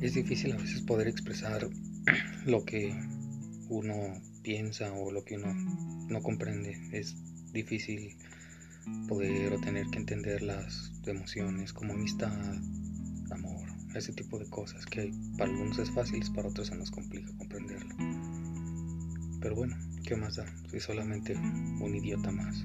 Es difícil a veces poder expresar lo que uno piensa o lo que uno no comprende. Es difícil poder o tener que entender las emociones como amistad, amor, ese tipo de cosas que para algunos es fácil, para otros se nos complica comprenderlo. Pero bueno, ¿qué más da? Soy solamente un idiota más.